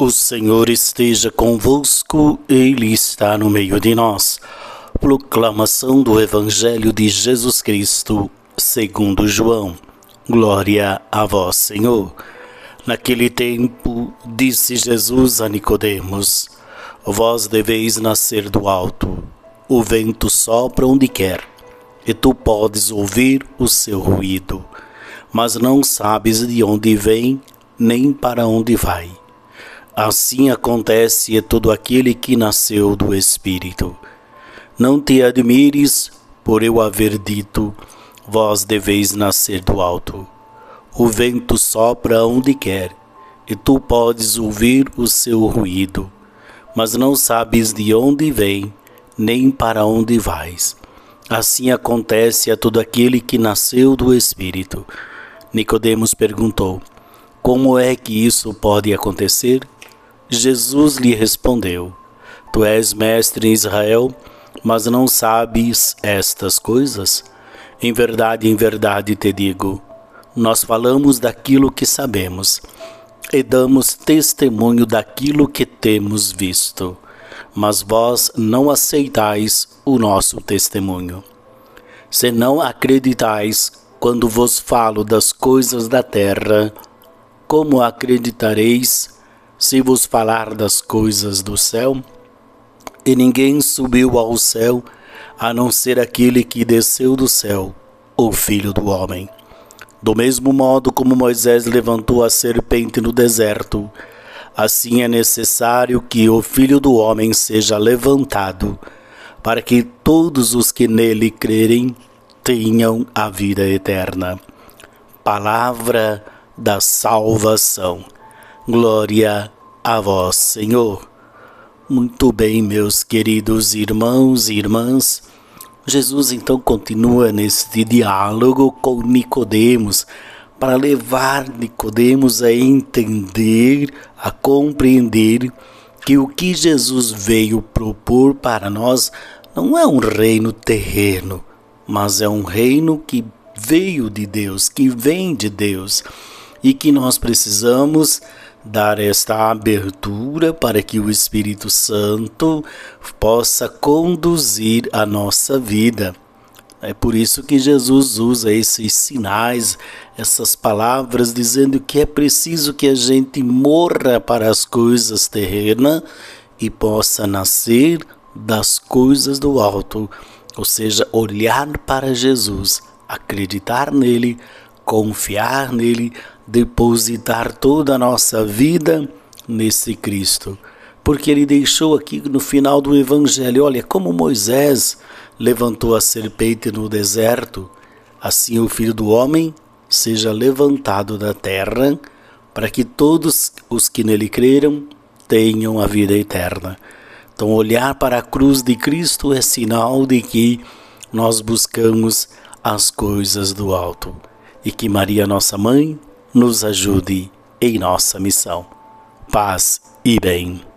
O Senhor esteja convosco, Ele está no meio de nós. Proclamação do Evangelho de Jesus Cristo, segundo João. Glória a vós, Senhor. Naquele tempo, disse Jesus a Nicodemos: Vós deveis nascer do alto. O vento sopra onde quer, e tu podes ouvir o seu ruído, mas não sabes de onde vem nem para onde vai. Assim acontece a todo aquele que nasceu do Espírito. Não te admires por eu haver dito: Vós deveis nascer do alto. O vento sopra onde quer, e tu podes ouvir o seu ruído, mas não sabes de onde vem, nem para onde vais. Assim acontece a todo aquele que nasceu do Espírito. Nicodemos perguntou: Como é que isso pode acontecer? Jesus lhe respondeu: Tu és mestre em Israel, mas não sabes estas coisas? Em verdade, em verdade te digo: nós falamos daquilo que sabemos e damos testemunho daquilo que temos visto, mas vós não aceitais o nosso testemunho. Se não acreditais quando vos falo das coisas da terra, como acreditareis se vos falar das coisas do céu, e ninguém subiu ao céu a não ser aquele que desceu do céu, o Filho do Homem. Do mesmo modo como Moisés levantou a serpente no deserto, assim é necessário que o Filho do Homem seja levantado, para que todos os que nele crerem tenham a vida eterna. Palavra da salvação. Glória a vós, Senhor. Muito bem, meus queridos irmãos e irmãs. Jesus então continua neste diálogo com Nicodemos para levar Nicodemos a entender, a compreender que o que Jesus veio propor para nós não é um reino terreno, mas é um reino que veio de Deus, que vem de Deus e que nós precisamos dar esta abertura para que o Espírito Santo possa conduzir a nossa vida. É por isso que Jesus usa esses sinais, essas palavras, dizendo que é preciso que a gente morra para as coisas terrenas e possa nascer das coisas do alto, ou seja, olhar para Jesus, acreditar nele, confiar nele, depositar toda a nossa vida nesse Cristo. Porque ele deixou aqui no final do Evangelho: olha, como Moisés levantou a serpente no deserto, assim o filho do homem seja levantado da terra, para que todos os que nele creram tenham a vida eterna. Então, olhar para a cruz de Cristo é sinal de que nós buscamos as coisas do alto e que Maria, nossa mãe, nos ajude em nossa missão. Paz e bem.